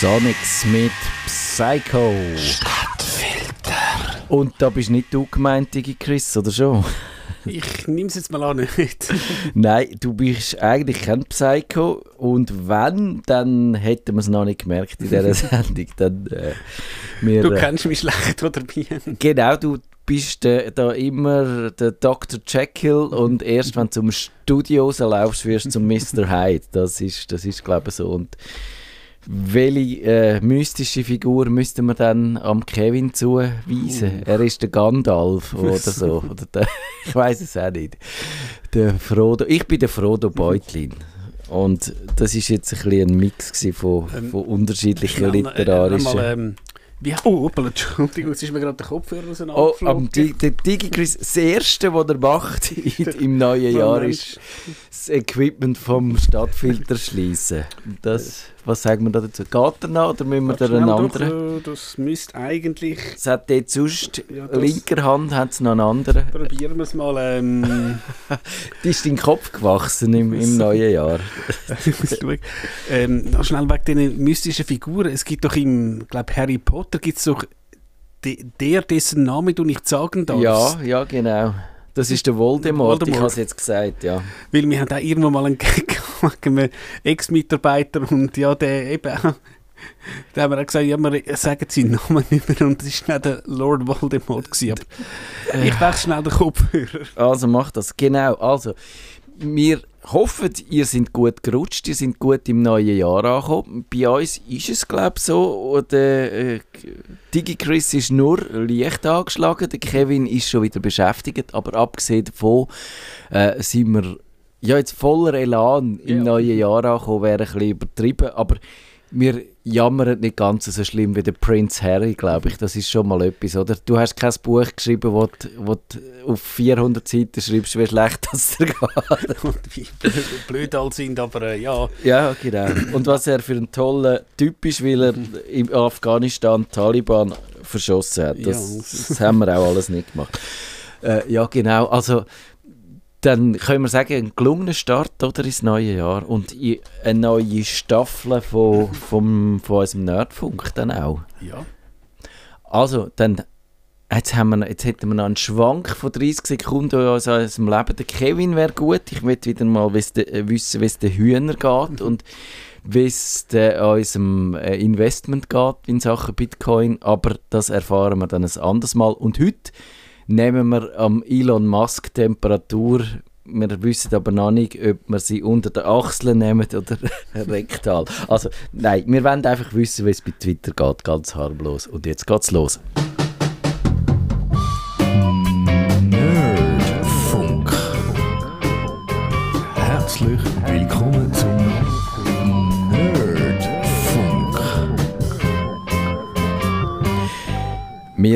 Sonics mit Psycho. Stadtfilter. Und da bist nicht du gemeint, Digi Chris, oder schon? Ich nehme es jetzt mal an, nicht. Nein, du bist eigentlich kein Psycho. Und wenn, dann hätten wir es noch nicht gemerkt in dieser Sendung. Dann, äh, wir, Du äh, kennst mich schlecht, oder Bien? Genau, du bist äh, da immer der Dr. Jekyll und erst wenn du zum Studio laufst, wirst du zum Mr. Hyde. Das ist, das ist glaube ich, so. Und welche äh, mystische Figur müsste man dann am Kevin zuweisen? Er ist der Gandalf oder so. Oder der, ich weiß es auch nicht. Der Frodo. Ich bin der Frodo Beutlin. Und das ist jetzt ein, bisschen ein Mix von, Ähm, von unterschiedlichen äh, literarischen... einmal, ähm, wie, oh, hoppala, Entschuldigung, jetzt ist mir gerade der Kopfhörer Oh, auseinandergeflogen. am Di der DigiChris, das erste, was er macht im neuen Jahr, ist das Equipment vom Stadtfilter schließen. Das, was sagen wir da dazu? Geht er noch oder müssen wir da einen anderen? äh, Das müsste eigentlich... Es hat dort sonst, Ja, das- linker Hand hat es noch einen anderen. Probieren wir es mal. Ähm, Die ist dein Kopf gewachsen im, im neuen Jahr. ich muss ähm, noch schnell wegen diesen mystischen Figuren. Es gibt doch im, glaube Harry Potter gibt es doch de, der, dessen Name du nicht sagen darfst. Ja, ja, genau. Das ist der Voldemort, ich Voldemort. habe es jetzt gesagt, ja. Weil wir haben auch irgendwo mal einen Gag gemacht Ex-Mitarbeiter und ja, der eben auch, da haben wir auch gesagt, ja, wir sagen seinen Namen nicht mehr und das war nicht der Lord Voldemort. Gewesen. Aber ich wechsle schnell den Kopfhörer. Also mach das, genau. Also, wir hoffen, ihr seid gut gerutscht, ihr seid gut im neuen Jahr angekommen. Bei uns ist es, glaube ich, so. Der äh, DigiChris ist nur leicht angeschlagen, der Kevin ist schon wieder beschäftigt, aber abgesehen davon äh, sind wir ja, jetzt voller Elan im Ja. neuen Jahr angekommen, wäre ein bisschen übertrieben, aber wir jammern nicht ganz so schlimm wie der Prince Harry, glaube ich. Das ist schon mal etwas, oder? Du hast kein Buch geschrieben, wo du, wo du auf 400 Seiten schreibst, wie schlecht das dir geht. Und wie blöd, blöd all sind, aber äh, ja. ja, genau. Und was er für ein toller Typ ist, weil er in Afghanistan Taliban verschossen hat. Das, Ja. das haben wir auch alles nicht gemacht. Äh, ja, genau. Also, dann können wir sagen, ein gelungener Start oder, ins neue Jahr und eine neue Staffel von, vom, von unserem Nerdfunk dann auch. ja. Also, dann jetzt, haben wir, jetzt hätten wir noch einen Schwank von 30 Sekunden aus unserem Leben. Der Kevin wäre gut. Ich möchte wieder mal äh, wissen, wie es den Hühner geht und wie es de- unserem äh, Investment geht in Sachen Bitcoin. Aber das erfahren wir dann ein anderes Mal. Und heute nehmen wir am Elon Musk Temperatur. Wir wissen aber noch nicht, ob wir sie unter den Achseln nehmen oder rektal. Also, nein, wir wollen einfach wissen, wie es bei Twitter geht, ganz harmlos. Und jetzt geht's los.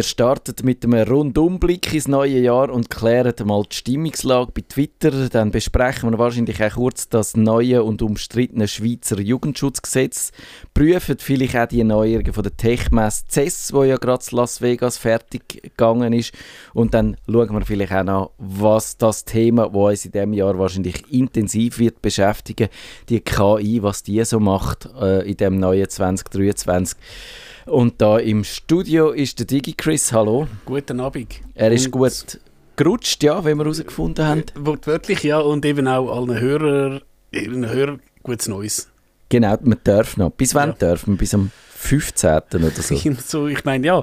Wir starten mit einem Rundumblick ins neue Jahr und klären mal die Stimmungslage bei Twitter. Dann besprechen wir wahrscheinlich auch kurz das neue und umstrittene Schweizer Jugendschutzgesetz. Prüfen vielleicht auch die Neuerungen von der Techmess CES, wo ja gerade in Las Vegas fertig gegangen ist. Und dann schauen wir vielleicht auch noch, was das Thema, das uns in diesem Jahr wahrscheinlich intensiv wird beschäftigen, die KI, was die so macht äh, in dem neuen 2023. Und da im Studio ist der Digi Chris. Hallo. Guten Abend. Er ist Und- gut gerutscht, ja, wie wir herausgefunden haben. Wortwörtlich ja und eben auch allen Hörern, Hörern gutes Neues. Genau, man darf noch. Bis wann Ja. dürfen wir? Bis am 15. oder so. so, ich meine, ja,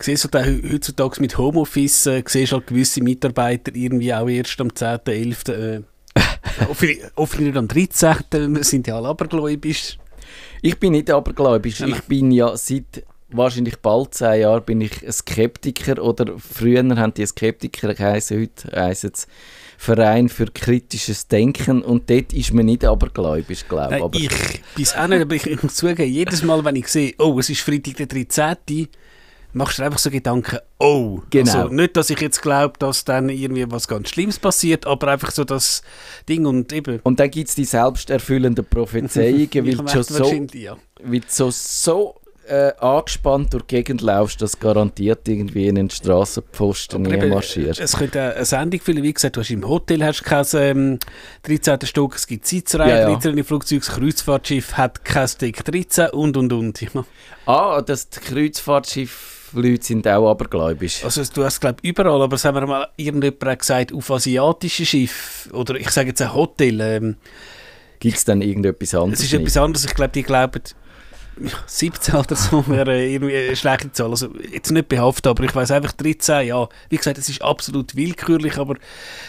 siehst du da heutzutage mit Homeoffice, äh, siehst halt gewisse Mitarbeiter irgendwie auch erst am 10., 11., äh, hoffentlich nicht am 13., wir sind ja alle abergläubisch. Ich bin nicht abergläubisch. Nein. Ich bin ja seit wahrscheinlich bald zehn Jahren bin ich ein Skeptiker oder früher haben die Skeptiker geheißen, heute heissen es Verein für kritisches Denken und dort ist man nicht abergläubisch, glaube Nein, aber ich bis auch nicht, aber ich, ich muss zugeben, jedes Mal, wenn ich sehe, oh, es ist Freitag der 13., machst du einfach so Gedanken, oh. Genau. Also nicht, dass ich jetzt glaube, dass dann irgendwie was ganz Schlimmes passiert, aber einfach so das Ding und eben. Und dann gibt es die selbsterfüllenden Prophezeiungen, weil Ich schon so ja. weil so, so äh, angespannt durch die Gegend laufst, dass garantiert irgendwie in den Strassenpfosten eben, marschierst. Es könnte eine Sendung füllen, wie gesagt, du hast im Hotel hast kein ähm, 13. Stock, es gibt Sitzreihen, Ja, ja. 13 Flugzeuge, das Kreuzfahrtschiff hat kein Deck 13 und und und. Ah, dass die Kreuzfahrtschiff-Leute sind auch abergläubisch. Also du hast glaube überall, aber sagen wir mal, irgendjemand gesagt, auf asiatischen Schiffen oder ich sage jetzt ein Hotel, ähm, Gibt es dann irgendetwas anderes? es ist nicht? etwas anderes, ich glaube, die glauben, 17 oder so wäre irgendwie eine schlechte Zahl. Also jetzt nicht behaftet, aber ich weiß einfach 13, ja. Wie gesagt, es ist absolut willkürlich, aber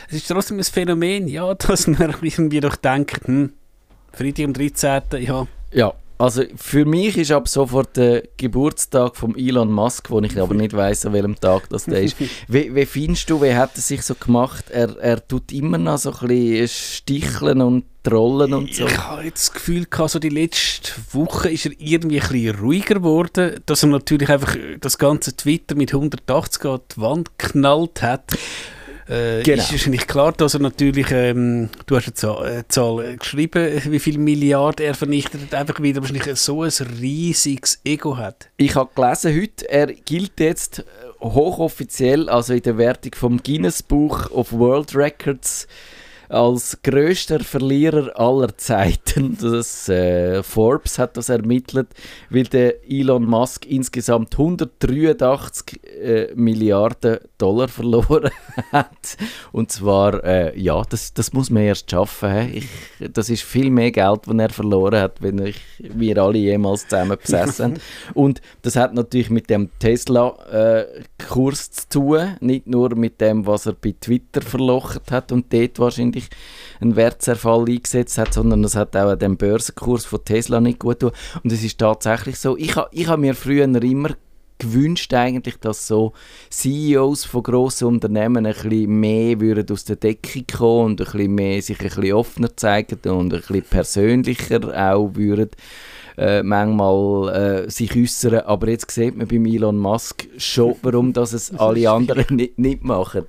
es ist trotzdem ein Phänomen, ja, dass man irgendwie doch denkt, hm, Freitag am 13. ja, Ja, also für mich ist ab sofort der Geburtstag von Elon Musk, wo ich aber nicht weiß, an welchem Tag das der ist. Wie, wie findest du, wie hat er sich so gemacht? Er, er tut immer noch so ein bisschen sticheln und trollen und so. Ich habe jetzt das Gefühl gehabt, so die letzte Woche ist er irgendwie ein bisschen ruhiger geworden, dass er natürlich einfach das ganze Twitter mit 180 an die Wand geknallt hat. Äh, Genau. Ist wahrscheinlich klar, dass er natürlich, ähm, du hast eine Zahl, eine Zahl geschrieben, wie viel Milliarden er vernichtet hat, einfach wieder wahrscheinlich so ein riesiges Ego hat. Ich habe gelesen heute, er gilt jetzt äh, hochoffiziell, also in der Wertung vom Guinness Buch of World Records, als größter Verlierer aller Zeiten. Das, äh, Forbes hat das ermittelt, weil der Elon Musk insgesamt 183 äh, Milliarden Dollar verloren hat. Und zwar, äh, ja, das, das muss man erst schaffen. hä? Ich, das ist viel mehr Geld, das er verloren hat, wenn ich, wir alle jemals zusammen besessen haben. Und das hat natürlich mit dem Tesla-Kurs zu tun, nicht nur mit dem, was er bei Twitter verlocht hat und dort wahrscheinlich einen Wertzerfall eingesetzt hat, sondern es hat auch dem Börsenkurs von Tesla nicht gut getan. Und es ist tatsächlich so, ich habe ich ha mir früher immer gewünscht eigentlich, dass so CEOs von grossen Unternehmen ein bisschen mehr würden aus der Decke kommen und ein bisschen mehr sich ein bisschen offener zeigen und ein bisschen persönlicher auch würden äh, manchmal äh, sich äußern. Aber jetzt sieht man beim Elon Musk schon, warum das es alle anderen nicht, nicht machen.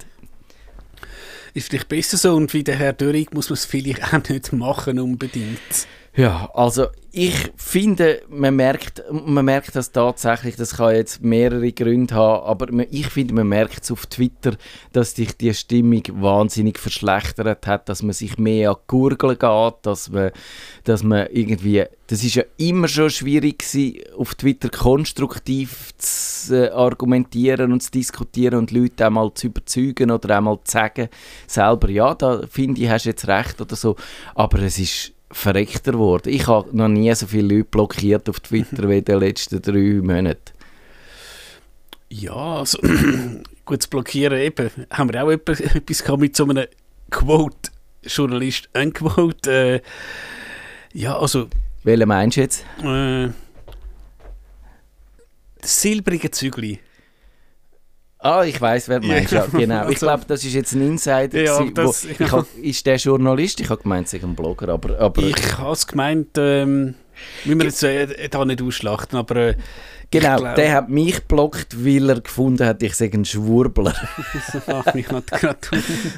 Ist vielleicht besser so und wie der Herr Döring muss man es vielleicht auch nicht machen unbedingt. Ja, also ich finde, man merkt, man merkt das tatsächlich, das kann jetzt mehrere Gründe haben, aber ich finde, man merkt es auf Twitter, dass sich die Stimmung wahnsinnig verschlechtert hat, dass man sich mehr an die Gurgeln geht, dass man, dass man irgendwie, das ist ja immer schon schwierig gewesen, auf Twitter konstruktiv zu äh, argumentieren und zu diskutieren und Leute einmal zu überzeugen oder einmal zu sagen, selber, ja, da finde ich, hast jetzt recht oder so, aber es ist verreckter geworden. Ich habe noch nie so viele Leute blockiert auf Twitter wie in den letzten drei Monaten. Ja, also gut zu blockieren eben. Haben wir auch etwa- etwas gehabt mit so einem Quote, Journalist, Unquote. Äh, ja, also Welchen meinst du jetzt? äh, das silbrige Zügli. Ah, ich weiß, wer du meinst. Ja, Ja, genau. Ich also- glaube, das ist jetzt ein Insider. Ja, gewesen, das- wo, ich hab, ist der Journalist? Ich habe gemeint, es sei ein Blogger, aber, aber Ich habe es gemeint, ähm, müssen wir jetzt äh, da nicht ausschlachten, aber äh, genau, der hat mich geblockt, weil er gefunden hat, ich sei ein Schwurbler. Ach, ich hatte gerade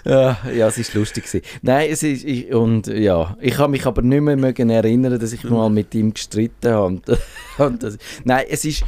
ja, ja, es ist lustig gewesen. Nein, es ist ich, und ja, ich habe mich aber nicht mehr mögen erinnern, dass ich mal mit ihm gestritten habe. Und, und das, nein, es ist,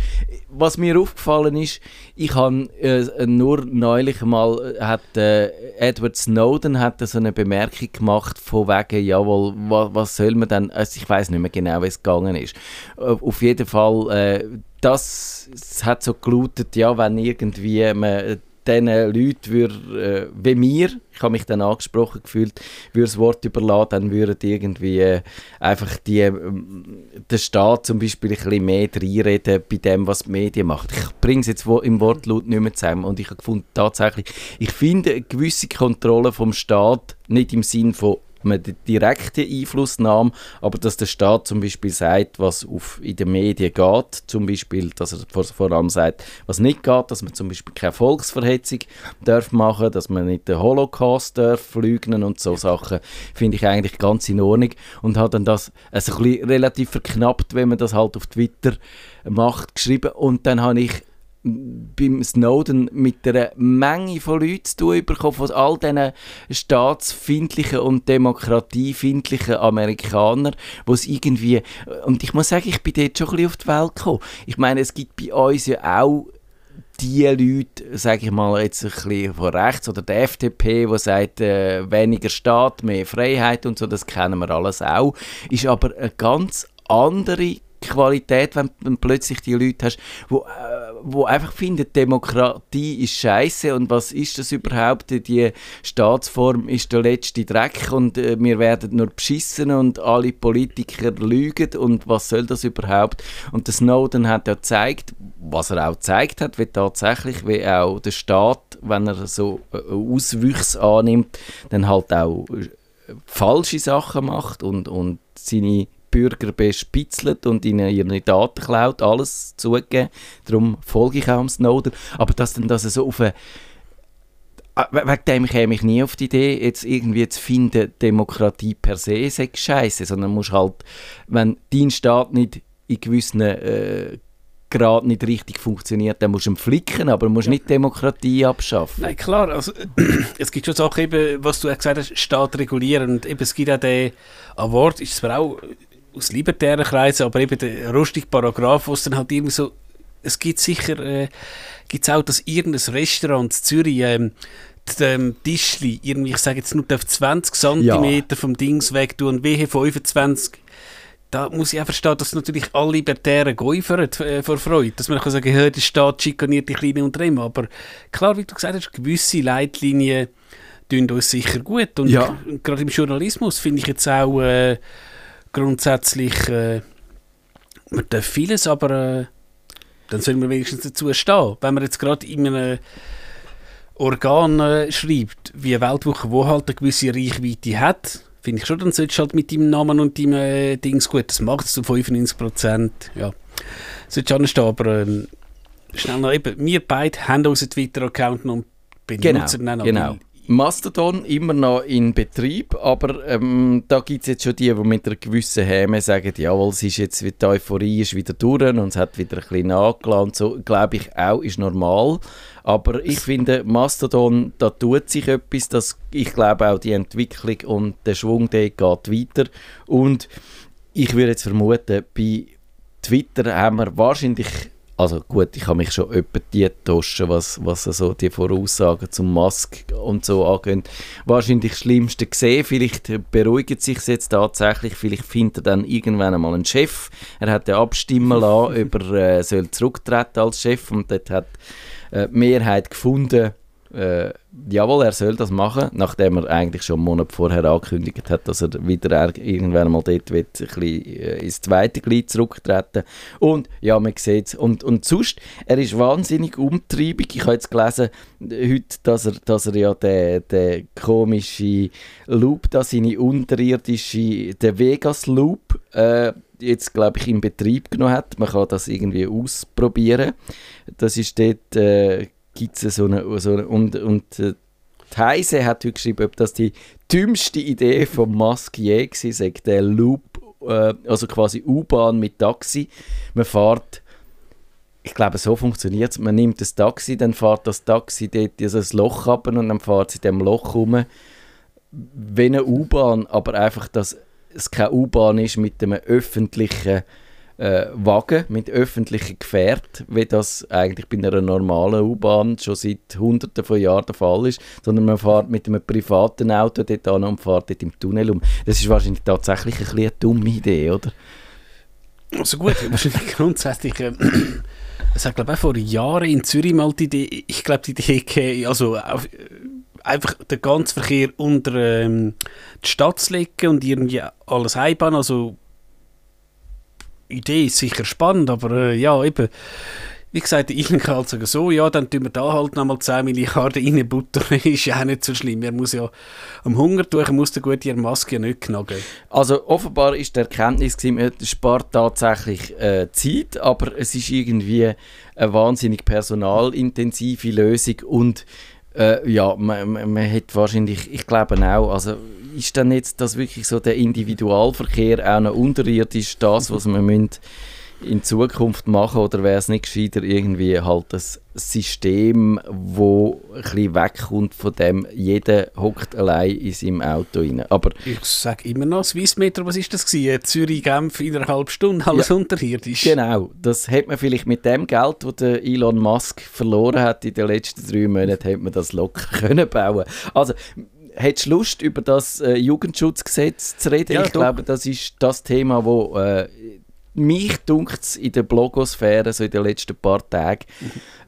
was mir aufgefallen ist, ich habe äh, nur neulich mal äh, hat äh, Edward Snowden hat so eine Bemerkung gemacht von wegen, jawohl, wa, was soll man denn? Also ich weiß nicht mehr genau, wie es gegangen ist. Äh, auf jeden Fall. Äh, das hat so gelautet, ja, wenn irgendwie man diesen Leuten würde, äh, wie mir, ich habe mich dann angesprochen gefühlt, würde das Wort überlassen, dann würden irgendwie äh, einfach die, ähm, der Staat zum Beispiel ein bisschen mehr reinreden bei dem, was die Medien macht. Ich bringe es jetzt im Wortlaut nicht mehr zusammen und ich habe gefunden, tatsächlich, ich finde eine gewisse Kontrolle vom Staat, nicht im Sinn von eine direkte Einflussnahme, aber dass der Staat zum Beispiel sagt, was auf, in den Medien geht, zum Beispiel, dass er vor, vor allem sagt, was nicht geht, dass man zum Beispiel keine Volksverhetzung darf machen, dass man nicht den Holocaust darf leugnen und so Sachen, finde ich eigentlich ganz in Ordnung und hat dann das also ein relativ verknappt, wenn man das halt auf Twitter macht, geschrieben und dann habe ich beim Snowden mit einer Menge von Leuten zu tun bekommen, von all diesen staatsfindlichen und demokratiefindlichen Amerikanern, wo es irgendwie, und ich muss sagen, ich bin dort schon ein bisschen auf die Welt gekommen. Ich meine, es gibt bei uns ja auch die Leute, sage ich mal jetzt ein bisschen von rechts oder der FDP, die sagt, äh, weniger Staat, mehr Freiheit und so, das kennen wir alles auch, ist aber eine ganz andere Qualität, wenn du plötzlich die Leute hast, äh, wo einfach finden, Demokratie ist scheiße und was ist das überhaupt? Die Staatsform ist der letzte Dreck und äh, wir werden nur beschissen und alle Politiker lügen und was soll das überhaupt? Und der Snowden hat ja gezeigt, was er auch gezeigt hat, wie tatsächlich, wie auch der Staat, wenn er so äh, Auswüchse annimmt, dann halt auch äh, falsche Sachen macht und, und seine Bürger bespitzelt und ihnen ihre Daten klaut, alles zugegeben. Darum folge ich auch am Snowden. Aber dass dann das so auf eine ah, Wegen dem käme ich nie auf die Idee, jetzt irgendwie zu finden, Demokratie per se sei scheiße, sondern musst halt, wenn dein Staat nicht in gewissen äh, Grad nicht richtig funktioniert, dann musst du ihn flicken, aber du musst ja. nicht Demokratie abschaffen. Nein, klar, also, es gibt schon Sachen, eben, was du gesagt hast, Staat regulieren und eben, es gibt auch den Award, ist zwar auch aus libertären Kreisen, aber eben der rustige Paragraph, wo es dann halt irgendwie so, es gibt sicher, äh, gibt es auch, dass irgendein Restaurant in Zürich ähm, dem Tischli irgendwie, ich sage jetzt nur auf 20 cm ja. vom Dings weg tun und wehe 25 da muss ich auch verstehen, dass natürlich alle Libertären geäufern äh, vor Freude. Dass man kann sagen, hey, der Staat schikaniert die kleinen Unternehmen. Aber klar, wie du gesagt hast, gewisse Leitlinien tun uns sicher gut. Und ja. gerade im Journalismus finde ich jetzt auch äh, grundsätzlich, äh, man darf vieles, aber äh, dann soll man wenigstens dazu stehen. Wenn man jetzt gerade in einem Organ äh, schreibt, wie eine Weltwoche, wo halt eine gewisse Reichweite hat, finde ich schon, dann solltest du halt mit deinem Namen und deinem äh, Dings gut, das macht es zu 95%, ja, solltest du anstehen, aber ähm, schnell noch eben, wir beide haben unseren Twitter-Account und benutzen genau, genau. Mastodon immer noch in Betrieb, aber ähm, da gibt es jetzt schon die, die mit einer gewissen Häme sagen, jawohl, es ist jetzt, die Euphorie ist wieder durch und es hat wieder ein bisschen nachgeladen. So, glaube ich auch, ist normal. Aber ich finde, Mastodon, da tut sich etwas, dass ich glaube auch die Entwicklung und der Schwung, der geht weiter. Und ich würde jetzt vermuten, bei Twitter haben wir wahrscheinlich also gut, ich habe mich schon öppe die Taschen, was, was also die Voraussagen zum Musk und so angehen. Wahrscheinlich das Schlimmste gesehen. Vielleicht beruhigt sich jetzt tatsächlich. Vielleicht findet er dann irgendwann einmal einen Chef. Er hat ja abstimmen lassen, ob er äh, soll zurücktreten als Chef und dort hat äh, die Mehrheit gefunden, äh, jawohl, er soll das machen, nachdem er eigentlich schon einen Monat vorher angekündigt hat, dass er wieder irgendwann mal dort wird, ein bisschen, äh, ins zweite Glied zurücktreten Und ja, man sieht es. Und, und sonst, er ist wahnsinnig umtriebig. Ich habe jetzt gelesen heute, dass er, dass er ja den, den komischen Loop, da seine unterirdische, den Vegas Loop, äh, jetzt glaube ich in Betrieb genommen hat. Man kann das irgendwie ausprobieren. Das ist dort... Äh, gibt es so eine, so eine und, und äh, Heise hat heute geschrieben, ob das die dümmste Idee von Musk je war, sagt der Loop, äh, also quasi U-Bahn mit Taxi. Man fährt, ich glaube, so funktioniert es. Man nimmt das Taxi, dann fährt das Taxi dort also ein Loch ab und dann fährt es in dem Loch rum. Wie eine U-Bahn, aber einfach, dass es keine U-Bahn ist mit einem öffentlichen äh, Wagen mit öffentlichen Gefährten, wie das eigentlich bei einer normalen U-Bahn schon seit hunderten von Jahren der Fall ist, sondern man fährt mit einem privaten Auto dort an und fährt dort im Tunnel um. Das ist wahrscheinlich tatsächlich ein eine dumme Idee, oder? Also gut, wahrscheinlich grundsätzlich... Äh, es hat glaube ich vor Jahren in Zürich mal die Idee, ich glaube die Idee, also auf, äh, einfach den ganzen Verkehr unter ähm, die Stadt zu legen und irgendwie alles heimbauen, also Idee ist sicher spannend, aber äh, ja, eben, wie gesagt, ich kann halt sagen, so, ja, dann tun wir da halt nochmal 10 Milliarden reinbuttern, ist ja auch nicht so schlimm. Er muss ja am Hunger tun, er muss der gute Maske ja nicht knacken. Also offenbar ist die Erkenntnis es spart tatsächlich äh, Zeit, aber es ist irgendwie eine wahnsinnig personalintensive Lösung und äh, ja, man, man, man hat wahrscheinlich, ich glaube auch, also ist dann jetzt das wirklich so der Individualverkehr auch noch unterirdisch, das, was man müssen in Zukunft machen oder wäre es nicht gescheiter irgendwie halt ein System, wo ein bisschen wegkommt von dem, jeder hockt allein in seinem Auto rein. Aber Ich sage immer noch, Swissmeter, was ist das gewesen? Zürich-Genf in einer halben Stunde, alles Ja. unterirdisch. Genau, das hat man vielleicht mit dem Geld, das der Elon Musk verloren hat in den letzten drei Monaten, hat man das locker können bauen. Also, hättest du Lust, über das äh, Jugendschutzgesetz zu reden? Ja, ich doch. glaube, das ist das Thema, wo äh, mich dunkt in der Blogosphäre so in den letzten paar Tagen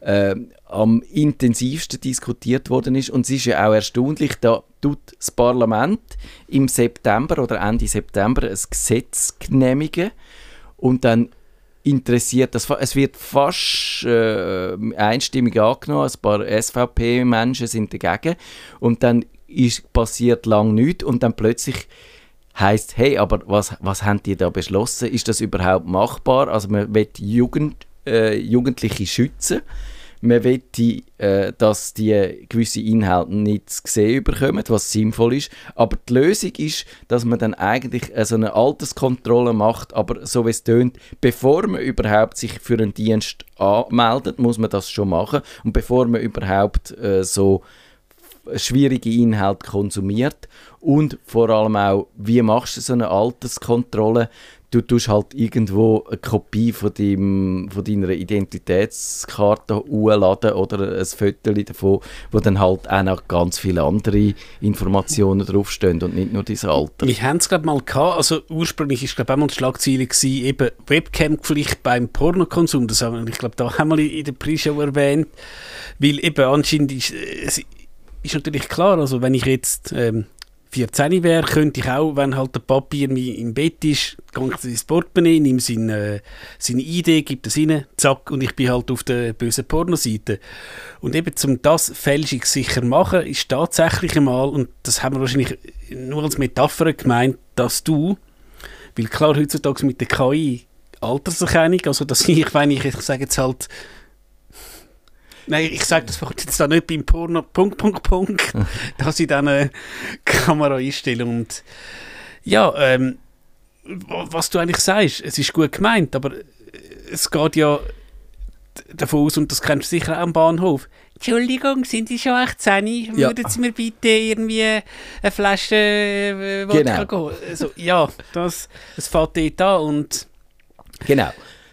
äh, am intensivsten diskutiert worden ist. Und es ist ja auch erstaunlich, da tut das Parlament im September oder Ende September ein Gesetz genehmigen und dann interessiert das, es wird fast äh, einstimmig angenommen, ein paar SVP-Menschen sind dagegen und dann ist, passiert lang nichts und dann plötzlich heißt hey, aber was, was haben die da beschlossen? Ist das überhaupt machbar? Also man will Jugend, äh, Jugendliche schützen, man will, die, äh, dass die gewisse Inhalte nicht zu sehen bekommen, was sinnvoll ist. Aber die Lösung ist, dass man dann eigentlich äh, so eine Alterskontrolle macht, aber so wie es tönt, bevor man überhaupt sich für einen Dienst anmeldet, muss man das schon machen. Und bevor man überhaupt äh, so schwierige Inhalte konsumiert und vor allem auch, wie machst du so eine Alterskontrolle? Du tust halt irgendwo eine Kopie von, deinem, von deiner Identitätskarte hochladen oder ein Foto davon, wo dann halt auch noch ganz viele andere Informationen draufstehen und nicht nur dein Alter. Wir haben es glaube mal gehabt, also ursprünglich ist glaube auch mal die Schlagzeile gewesen, eben Webcam-Pflicht beim Pornokonsum, das haben wir, ich glaube da haben wir in der Pre-Show erwähnt, weil eben anscheinend ist, äh, ist natürlich klar, also wenn ich jetzt ähm, 14 wäre, könnte ich auch, wenn halt der Papi im Bett ist, gehe ich ins Portemonnaie, nehme seine, seine Idee, gebe das rein, zack, und ich bin halt auf der bösen Pornoseite. Und eben, um das fälschungssicher machen, ist tatsächlich einmal, und das haben wir wahrscheinlich nur als Metapher gemeint, dass du, weil klar, heutzutage mit der KI Alterserkennung, also dass ich, wenn ich, ich sage jetzt halt, Nein, ich sage das jetzt da nicht beim Porno, Punkt, Punkt, Punkt, dass ich dann eine Kamera einstelle und ja, ähm, wa- was du eigentlich sagst, es ist gut gemeint, aber äh, es geht ja davon aus, und das kennst du sicher auch am Bahnhof, Entschuldigung, sind Sie schon 18? Ja. Würden Sie mir bitte irgendwie eine Flasche äh, Wodka Genau. gehen? Also, ja, das, es fängt dort an und Genau.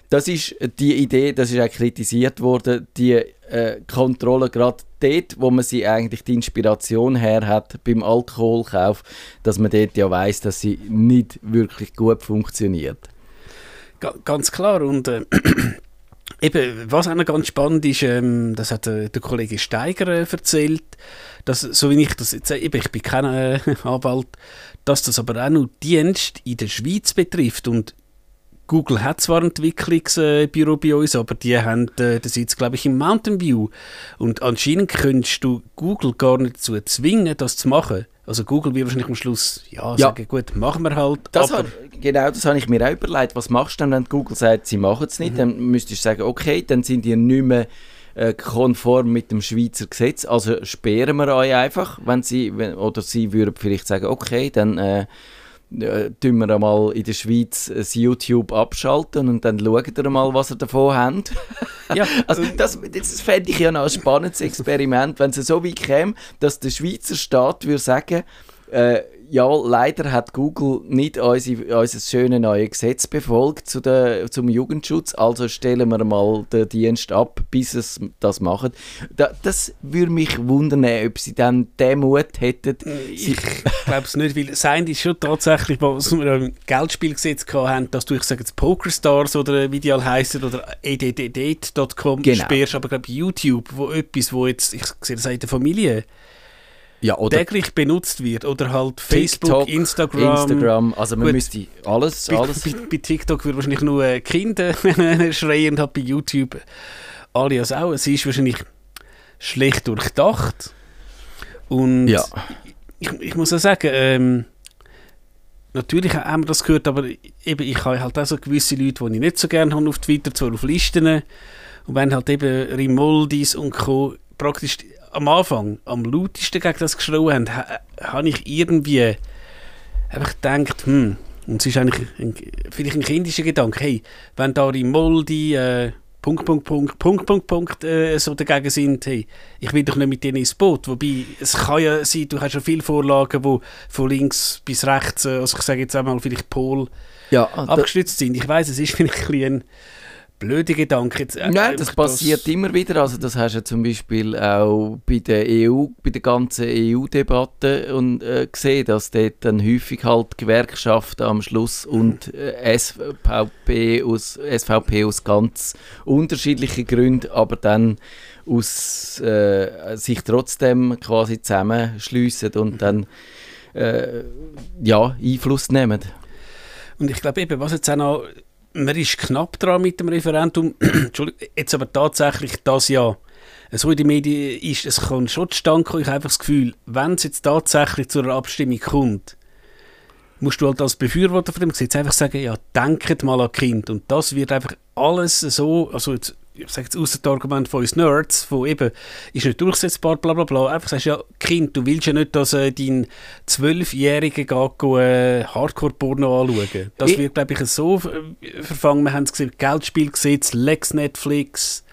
Das ist die Idee, das ist auch kritisiert worden, die äh, Kontrolle gerade dort, wo man sie eigentlich die Inspiration her hat beim Alkoholkauf, dass man dort ja weiß, dass sie nicht wirklich gut funktioniert. Ga ganz klar. Und äh, eben, was auch noch ganz spannend ist, ähm, das hat äh, der Kollege Steiger äh, erzählt, dass, so wie ich das jetzt, eben, ich bin kein äh, Anwalt, dass das aber auch noch Dienst in der Schweiz betrifft. Und Google hat zwar ein Entwicklungsbüro bei uns, aber die haben äh, den Sitz, glaube ich, im Mountain View. Und anscheinend könntest du Google gar nicht dazu zwingen, das zu machen. Also Google wird wahrscheinlich am Schluss ja, Ja. sagen, gut, machen wir halt. Das hab, genau, das habe ich mir auch überlegt. Was machst du denn, wenn Google sagt, sie machen es nicht? Dann müsstest du sagen, okay, dann sind ihr nicht mehr äh, konform mit dem Schweizer Gesetz, also sperren wir euch einfach, wenn sie, wenn, oder sie würden vielleicht sagen, okay, dann äh, äh, tun wir einmal in der Schweiz das YouTube abschalten und dann schauen wir mal, was ihr davon habt. ja, Also das, das fände ich ja noch ein spannendes Experiment, wenn es so weit käme, dass der Schweizer Staat würde sagen, äh, ja, leider hat Google nicht unsere, unser schönes neues Gesetz befolgt zu der, zum Jugendschutz, also stellen wir mal den Dienst ab, bis es das macht. Da, das würde mich wundern, ob sie dann den Mut hätten. Sie, Ich glaube es nicht, weil Sein ist schon tatsächlich, was wir im Geldspielgesetz haben, dass du, ich sage jetzt PokerStars oder wie die alle heissen oder eddd.com Genau. sperrst, aber glaube YouTube, wo etwas, wo jetzt, ich sehe das in der Familie, ja, oder täglich benutzt wird oder halt Facebook, TikTok, Instagram. Instagram, also man Gut. müsste alles, Bei, alles bei, bei TikTok würde wahrscheinlich nur äh, Kinder schreien und halt bei YouTube alias auch. Es ist wahrscheinlich schlecht durchdacht. Und Ja. ich, ich muss auch sagen, ähm, natürlich haben wir das gehört, aber eben, ich habe halt auch so gewisse Leute, die ich nicht so gerne habe auf Twitter, zwar auf Listen. Und wenn halt eben Rimoldis und Co. praktisch am Anfang am lautesten gegen das geschrien haben, ha, habe ich irgendwie einfach gedacht, hm, Und es ist eigentlich ein, vielleicht ein kindischer Gedanke, hey, wenn da in Moldi äh, Punkt, Punkt, Punkt, Punkt, Punkt, Punkt äh, so dagegen sind, hey, ich will doch nicht mit denen ins Boot. Wobei, es kann ja sein, du hast ja viele Vorlagen, die von links bis rechts, äh, also ich sage jetzt einmal vielleicht Pol, Ja, abgestützt sind. Ich weiß, es ist vielleicht ein, bisschen ein blöder Gedanke. Jetzt, äh, Nein, das passiert immer wieder. Also das hast du ja zum Beispiel auch bei der EU, bei der ganzen EU-Debatte und äh, gesehen, dass dort dann häufig halt Gewerkschaften am Schluss und äh, SVP aus SVP aus ganz unterschiedlichen Gründen, aber dann aus äh, sich trotzdem quasi zusammenschliessen und dann äh, ja Einfluss nehmen. Und ich glaube eben, was jetzt auch noch, man ist knapp dran mit dem Referendum, Entschuldigung, jetzt aber tatsächlich das Jahr, so in den Medien ist, es kann schon zustande kommen, ich habe einfach das Gefühl, wenn es jetzt tatsächlich zu einer Abstimmung kommt, musst du halt als Befürworter von dem Gesetz einfach sagen, ja, denkt mal an Kind. Und das wird einfach alles so, also jetzt, ich sage jetzt außer das Argument von uns Nerds, von eben, ist nicht durchsetzbar, bla bla bla, einfach sagst, ja, Kind, du willst ja nicht, dass äh, dein Zwölfjähriger geht äh, Hardcore-Porno anschauen. Das Ich- wird, glaube ich, so äh, verfangen, wir haben es gesehen, Geldspielgesetz, Lex Netflix,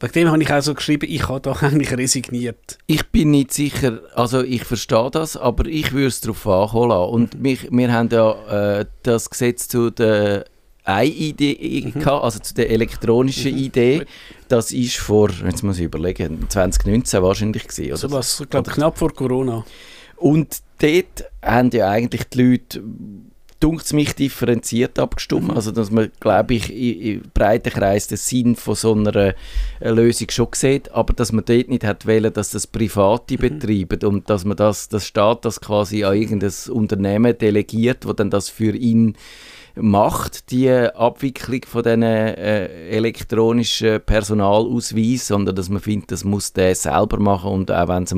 wegen dem habe ich auch so geschrieben, ich habe da eigentlich resigniert. Ich bin nicht sicher, also ich verstehe das, aber ich würde es darauf lassen. Und mich, wir haben ja äh, das Gesetz zu der EID gehabt, also zu der elektronischen Idee. Das ist vor, jetzt muss ich überlegen, 2019 wahrscheinlich gewesen. Oder Also was, ich glaube, knapp vor Corona. Und dort haben ja eigentlich die Leute, dunkt mich, differenziert abgestimmt. Also, dass man, glaube ich, im breiten Kreis den Sinn von so einer äh, Lösung schon sieht, aber dass man dort nicht hat wollen, dass das Private betreiben und dass man das, das Staat das quasi an irgendein Unternehmen delegiert, wo dann das für ihn macht, die Abwicklung von diesen äh, elektronischen Personalausweis, sondern dass man findet, das muss der selber machen und auch wenn's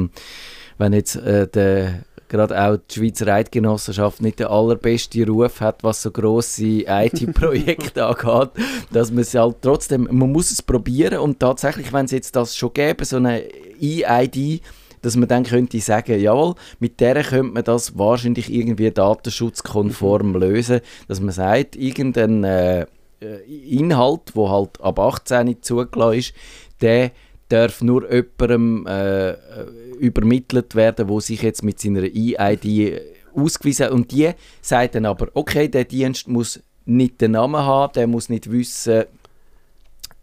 wenn jetzt äh, der gerade auch die Schweizer Eidgenossenschaft nicht den allerbesten Ruf hat, was so grosse IT-Projekte angeht, dass man es halt trotzdem, man muss es probieren und tatsächlich, wenn es jetzt das schon gäbe, so eine EID, dass man dann könnte sagen, jawohl, mit der könnte man das wahrscheinlich irgendwie datenschutzkonform lösen, dass man sagt, irgendein äh, Inhalt, wo halt ab 18 zugelassen ist, der darf nur jemandem äh, übermittelt werden, wo sich jetzt mit seiner EID ausgewiesen hat. Und die sagt dann aber, okay, der Dienst muss nicht den Namen haben, der muss nicht wissen,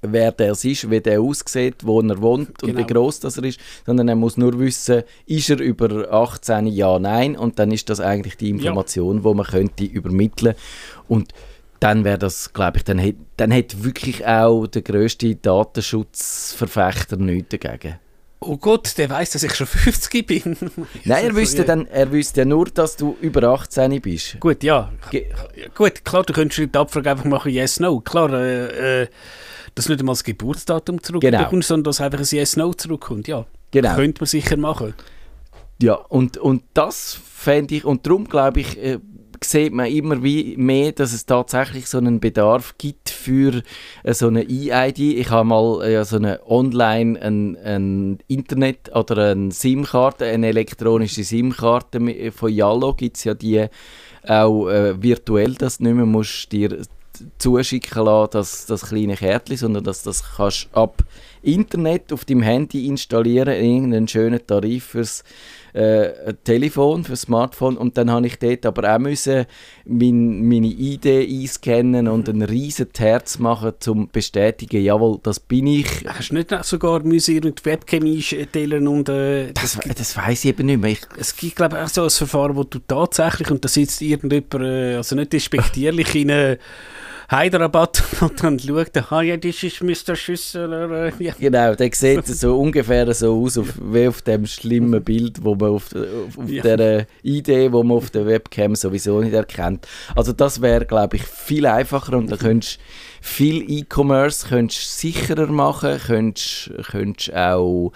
wer der ist, wie der aussieht, wo er wohnt und wie Genau. groß das er ist, sondern er muss nur wissen, ist er über 18, ja, nein, und dann ist das eigentlich die Information, die man könnte übermitteln und dann wäre das, glaube ich, dann hätte dann hätte wirklich auch der grösste Datenschutzverfechter nichts dagegen. Oh Gott, der weiß, dass ich schon 50 bin. Nein, er Also, wüsste, ja. dann, er wüsste ja nur, dass du über 18 bist. Gut, ja. Ge- Ja, Gut, klar, du könntest die Abfrage einfach machen, yes, no. Klar, äh, äh, dass nicht einmal das Geburtsdatum zurückbekommst, Genau. sondern dass einfach ein yes, no zurückkommt. Ja, Genau. könnte man sicher machen. Ja, und, und das fände ich, und darum glaube ich, äh, sieht man immer wie mehr, dass es tatsächlich so einen Bedarf gibt für äh, so eine EID. Ich habe mal äh, so eine Online, ein, ein Internet oder eine SIM-Karte, eine elektronische SIM-Karte mi- von Yallo gibt es ja die auch äh, virtuell, dass du nicht mehr musst dir zuschicken lassen, das, das kleine Kärtchen, sondern dass das kannst ab Internet auf deinem Handy installieren, irgendeinen schönen Tarif fürs äh, Telefon, fürs Smartphone und dann habe ich dort aber auch müssen mein, meine ID einscannen und ein riesen Herz machen, zum bestätigen, jawohl, das bin ich. Hast du nicht sogar müssen die Webcam einstellen und äh, Das, das weiß ich eben nicht mehr. Ich, es gibt, glaube ich, auch so ein Verfahren, wo du tatsächlich, und da sitzt irgendjemand, äh, also nicht despektierlich in einem Heiderabatt und dann schaut, ah ja, das ist Mr. Schüsseler. Äh, ja. Genau, der sieht so ungefähr so aus, auf, wie auf dem schlimmen Bild, wo man auf, auf, auf Ja. der Idee, wo man auf der Webcam sowieso nicht erkennt. Also das wäre, glaube ich, viel einfacher und da könntest viel E-Commerce könntest sicherer machen, könntest, könntest auch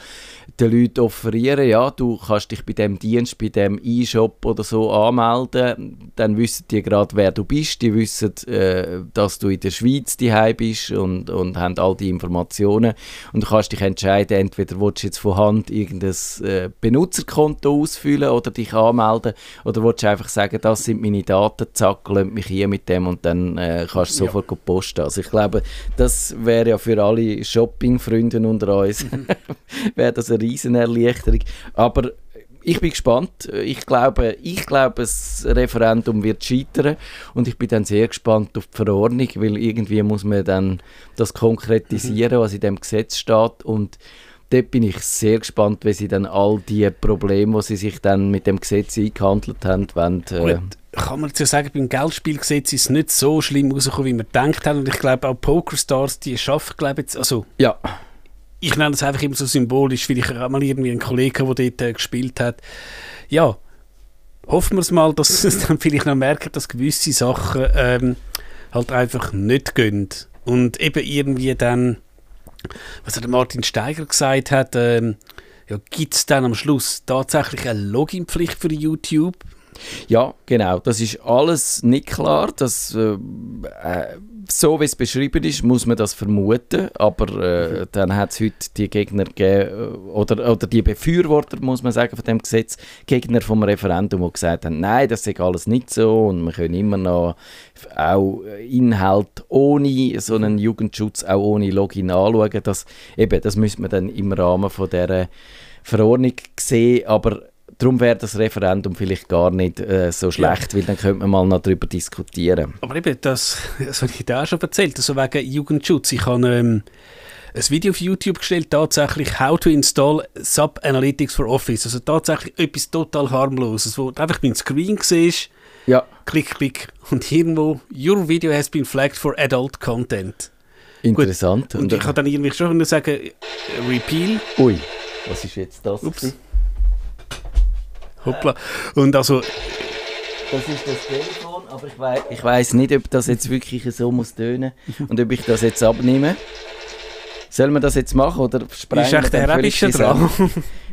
den Leuten offerieren, ja, du kannst dich bei dem Dienst, bei dem E-Shop oder so anmelden, dann wissen die gerade, wer du bist, die wissen, äh, dass dass du in der Schweiz daheim bist und, und haben all die Informationen und du kannst dich entscheiden, entweder willst du jetzt von Hand irgendein äh, Benutzerkonto ausfüllen oder dich anmelden oder willst du einfach sagen, das sind meine Daten, zack, lass mich hier mit dem und dann äh, kannst du Ja. sofort posten. Also ich glaube, das wäre ja für alle Shopping-Freunde unter uns wäre das eine riesen Erleichterung. Aber ich bin gespannt. Ich glaube, ich glaube, das Referendum wird scheitern und ich bin dann sehr gespannt auf die Verordnung, weil irgendwie muss man dann das konkretisieren, was in dem Gesetz steht und dort bin ich sehr gespannt, wie sie dann all die Probleme, die sie sich dann mit dem Gesetz eingehandelt haben, wollen, äh, kann man ja sagen, beim Geldspielgesetz ist es nicht so schlimm rausgekommen, wie wir gedacht haben. Und ich glaube, auch Pokerstars, die schaffen, glaube ich, jetzt, also ja, ich nenne das einfach immer so symbolisch, weil ich auch mal irgendwie einen Kollegen, der dort äh, gespielt hat. Ja, hoffen wir es mal, dass es dann vielleicht noch merken, dass gewisse Sachen ähm, halt einfach nicht gehen. Und eben irgendwie dann, was der Martin Steiger gesagt hat, ähm, ja, gibt es dann am Schluss tatsächlich eine Loginpflicht für YouTube? Ja, genau. Das ist alles nicht klar. Das, äh, äh, so wie es beschrieben ist, muss man das vermuten. Aber äh, dann hat es heute die Gegner gegeben, äh, oder, oder die Befürworter, muss man sagen, von dem Gesetz, Gegner vom Referendum, die gesagt haben, nein, das ist alles nicht so und wir können immer noch auch Inhalt ohne so einen Jugendschutz, auch ohne Login anschauen. Das, eben, das müsste man dann im Rahmen von dieser Verordnung sehen, aber Darum wäre das Referendum vielleicht gar nicht äh, so schlecht, weil dann könnte man mal noch darüber diskutieren. Aber eben, das, das habe ich dir auch schon erzählt, also wegen Jugendschutz. Ich habe ähm, ein Video auf YouTube gestellt, tatsächlich How to install Sub Analytics for Office. Also tatsächlich etwas total harmloses, wo du einfach meinen Screen siehst, Ja, klick, klick und irgendwo Your video has been flagged for adult content. interessant. Und, ich kann dann irgendwie schon sagen, äh, Repeal, ui, was ist jetzt das? Ups. Hoppla. Und also, Das ist das Telefon, aber ich weiß ich weiss nicht, ob das jetzt wirklich so muss tönen und ob ich das jetzt abnehme. Sollen wir das jetzt machen oder sprengen ist echt der die dran?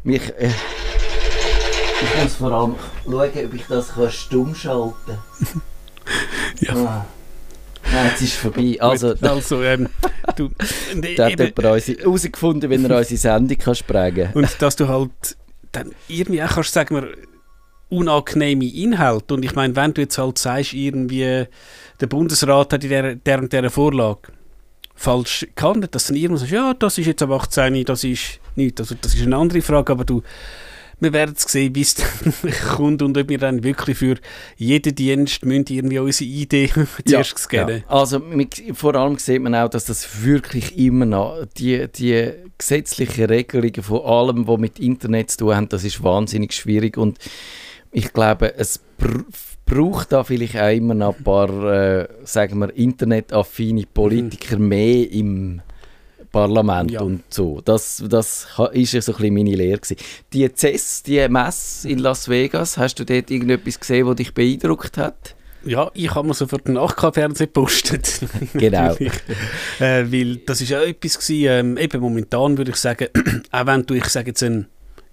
Mich, äh, ich muss vor allem schauen, ob ich das kann stumm schalten Ja. Ah. Nein, jetzt ist es vorbei. Also, also ähm, du, da hat jemand herausgefunden, wie er unsere Sendung kann sprengen kann. Und dass du halt dann irgendwie auch kannst, sagen wir, unangenehme Inhalte. Und ich meine, wenn du jetzt halt sagst, irgendwie, der Bundesrat hat in der, der und der Vorlage falsch gehandelt, dass dann irgendwann sagst, ja, das ist jetzt ab 18, das ist nichts. Also das ist eine andere Frage, aber du, wir werden es sehen, wie es kommt und ob wir dann wirklich für jeden Dienst müssen irgendwie unsere Idee zuerst scannen. Ja. Also vor allem sieht man auch, dass das wirklich immer noch die, die gesetzlichen Regelungen von allem, was mit Internet zu tun hat, das ist wahnsinnig schwierig und ich glaube, es br braucht da vielleicht auch immer noch ein paar, äh, sagen wir, internetaffine Politiker mehr im Parlament Ja. und so. Das, das ist so ein bisschen meine Lehre gewesen. Die CES, die Messe in Las Vegas, hast du dort irgendetwas gesehen, was dich beeindruckt hat? Ja, ich habe mir sofort einen 8K-Fernseher gepostet. Genau. Äh, weil das ist ja etwas gewesen, ähm, eben momentan würde ich sagen, auch wenn du, ich sage jetzt, einen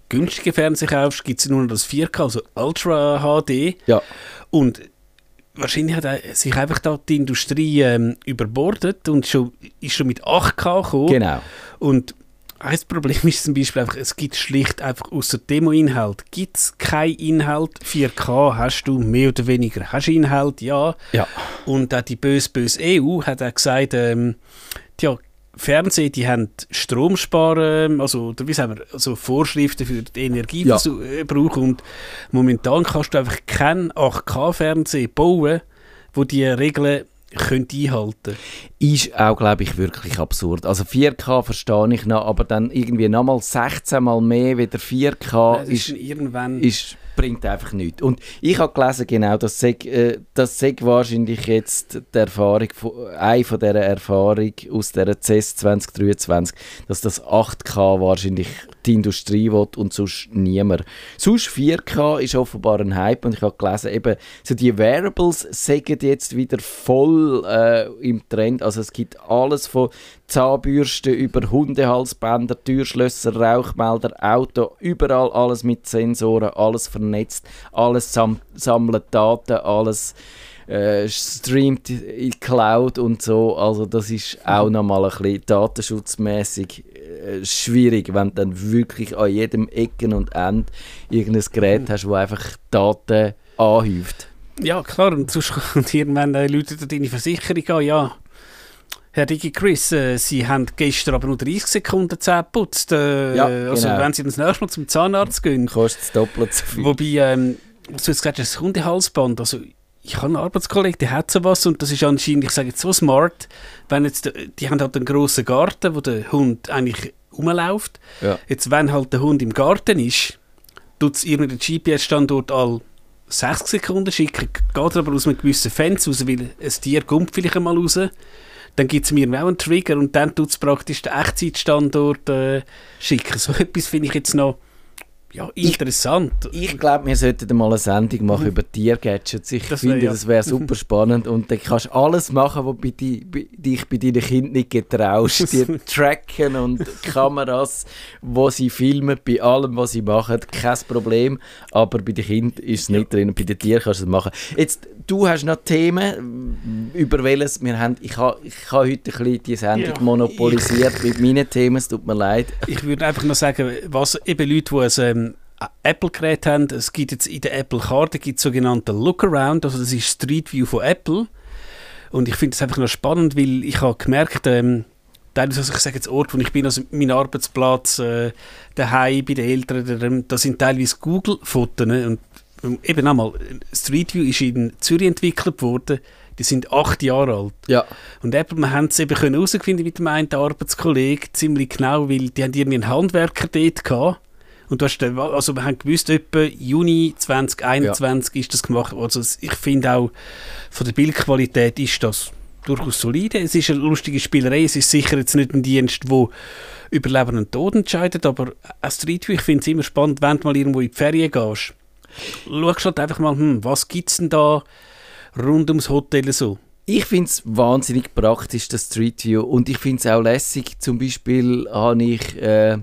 günstigen Fernseher kaufst, gibt es nur noch das 4K, also Ultra HD. Ja. Und wahrscheinlich hat sich einfach da die Industrie ähm, überbordet und schon, ist schon mit 8K gekommen. Genau. Und ein Problem ist zum Beispiel einfach, es gibt schlicht einfach außer Demo-Inhalt gibt es keinen Inhalt. 4K hast du mehr oder weniger. Hast du Inhalt? Ja. Ja. Und auch die böse, böse EU hat auch gesagt, ähm, tja, Fernsehen, die haben Stromsparen, also, wie sagen wir, also Vorschriften für den Energieverbrauch und momentan kannst du einfach kein 8K-Fernsehen bauen, wo die Regeln könnte einhalten. Ist auch, glaube ich, wirklich absurd. Also 4K verstehe ich noch, aber dann irgendwie nochmal 16 Mal mehr wie der 4K Das ist ist, irgendwann... ist, bringt einfach nichts. Und ich habe gelesen, genau, das sei, äh, wahrscheinlich jetzt die Erfahrung, von, eine von dieser Erfahrung aus der CES 2023, dass das 8K wahrscheinlich die Industrie will und sonst niemand. Sonst 4K ist offenbar ein Hype und ich habe gelesen, eben so die Wearables sägen jetzt wieder voll äh, im Trend. Also es gibt alles von Zahnbürsten über Hundehalsbänder, Türschlösser, Rauchmelder, Auto, überall alles mit Sensoren, alles vernetzt, alles sam sammelt Daten, alles äh, streamt in Cloud und so. Also das ist auch nochmal ein bisschen datenschutzmäßig schwierig, wenn du dann wirklich an jedem Ecken und Ende irgendein Gerät hast, wo einfach Daten anhäuft. Ja, klar, und sonst kommt irgendwann äh, Leute deine Versicherung an, ja. Herr Digi Chris, äh, Sie haben gestern aber nur 30 Sekunden Zähne geputzt. Äh, Ja, Also genau. wenn Sie das nächste Mal zum Zahnarzt gehen. Kostet es doppelt so viel. Wobei, ähm, was du jetzt gesagt hast, das Hundehalsband, also ich habe einen Arbeitskollegen, der hat sowas und das ist anscheinend, ich sage jetzt so smart, wenn jetzt, die haben halt einen grossen Garten, wo der Hund eigentlich rumläuft. Ja. Jetzt, wenn halt der Hund im Garten ist, tut es irgendeinen GPS-Standort all 60 Sekunden schicken, geht aber aus einem gewissen Fenster raus, weil ein Tier kommt vielleicht einmal raus. Dann gibt es mir auch einen Trigger und dann tut es praktisch den Echtzeitstandort äh, schicken. So etwas finde ich jetzt noch ja, interessant. Ich glaube, wir sollten mal eine Sendung machen über Tiergadgets. Ich. Das wär finde, ja- das wäre super spannend. Und dann kannst du alles machen, was bei, dich bei deinen Kindern nicht getraust. Die tracken und Kameras, wo sie filmen, bei allem, was sie machen, kein Problem. Aber bei den Kindern ist es nicht drin. Und bei den Tieren kannst du es machen. Jetzt, du hast noch Themen, über welches wir haben. Ich habe ich ha heute ein bisschen die Sendung Ja, monopolisiert mit meinen Themen. Es tut mir leid. Ich würde einfach noch sagen, was eben Leute, die ein ähm, Apple-Gerät haben, es gibt jetzt in der Apple-Karte gibt sogenannte Lookaround, also das ist Street View von Apple. Und ich finde es einfach noch spannend, weil ich habe gemerkt, ähm, teilweise, also ich sage jetzt Ort, wo ich bin, also mein Arbeitsplatz, äh, daheim bei den Eltern, da- sind teilweise Google-Fotos. ne? Und ähm, eben einmal, Street View ist in Zürich entwickelt worden, die sind acht Jahre alt. Ja. Und eben, wir haben es eben herausfinden mit dem einen Arbeitskollegen, ziemlich genau, weil die haben irgendwie einen Handwerker dort gehabt. Und du hast, also wir haben gewusst, etwa Juni 2021 ist das gemacht. Also ich finde auch, von der Bildqualität ist das durchaus solide. Es ist eine lustige Spielerei. Es ist sicher jetzt nicht ein Dienst, wo über Leben und Tod entscheidet, aber als Street View, ich finde es immer spannend, wenn du mal irgendwo in die Ferien gehst. Schaust halt einfach mal, hm, was gibt es denn da rund ums Hotel so? Ich finde es wahnsinnig praktisch, das Street View. Und ich finde es auch lässig. Zum Beispiel habe ich äh,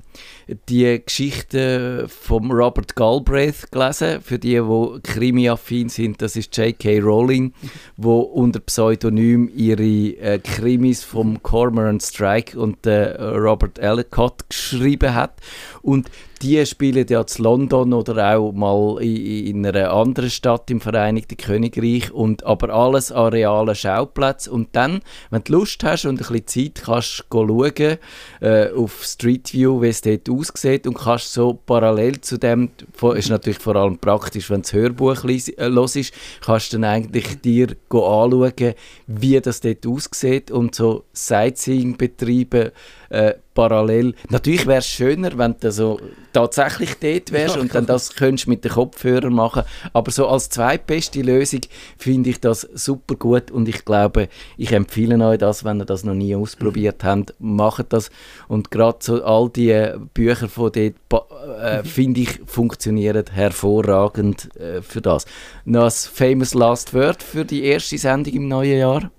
die Geschichte von Robert Galbraith gelesen. Für die, die Krimi-affin sind, das ist J.K. Rowling, wo unter Pseudonym ihre äh, Krimis vom Cormoran Strike und äh, Robert Ellicott geschrieben hat. Und die spielen ja zu London oder auch mal in, in einer anderen Stadt im Vereinigten Königreich und aber alles an realen Schauplätzen und dann, wenn du Lust hast und ein bisschen Zeit, kannst du schauen äh, auf Street View, wie es dort aussieht und kannst so parallel zu dem, ist natürlich vor allem praktisch, wenn das Hörbuch äh, los ist, kannst du dann eigentlich dir anschauen, wie das dort aussieht und so Sightseeing betreiben äh, parallel. Natürlich wäre es schöner, wenn du so tatsächlich dort wärst Ja, und dann das könntest mit den Kopfhörern machen. Aber so als zweitbeste Lösung finde ich das super gut und ich glaube, ich empfehle euch das, wenn ihr das noch nie ausprobiert habt, macht das. Und gerade so all die äh, Bücher von dort, äh, finde ich, funktionieren hervorragend äh, für das. Noch ein famous last word für die erste Sendung im neuen Jahr.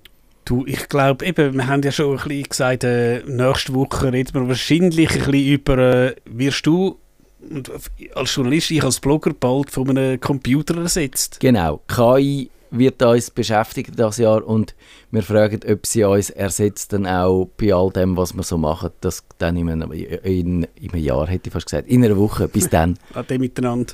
Du, ich glaube eben, wir haben ja schon ein bisschen gesagt, äh, nächste Woche reden wir wahrscheinlich ein bisschen über, äh, wirst du und als Journalist, ich als Blogger bald von einem Computer ersetzt. Genau, KI wird uns beschäftigen das Jahr und wir fragen, ob sie uns ersetzt dann auch bei all dem, was wir so machen. Das dann in einem, in, in einem Jahr, hätte ich fast gesagt. In einer Woche. Bis dann. Ade miteinander.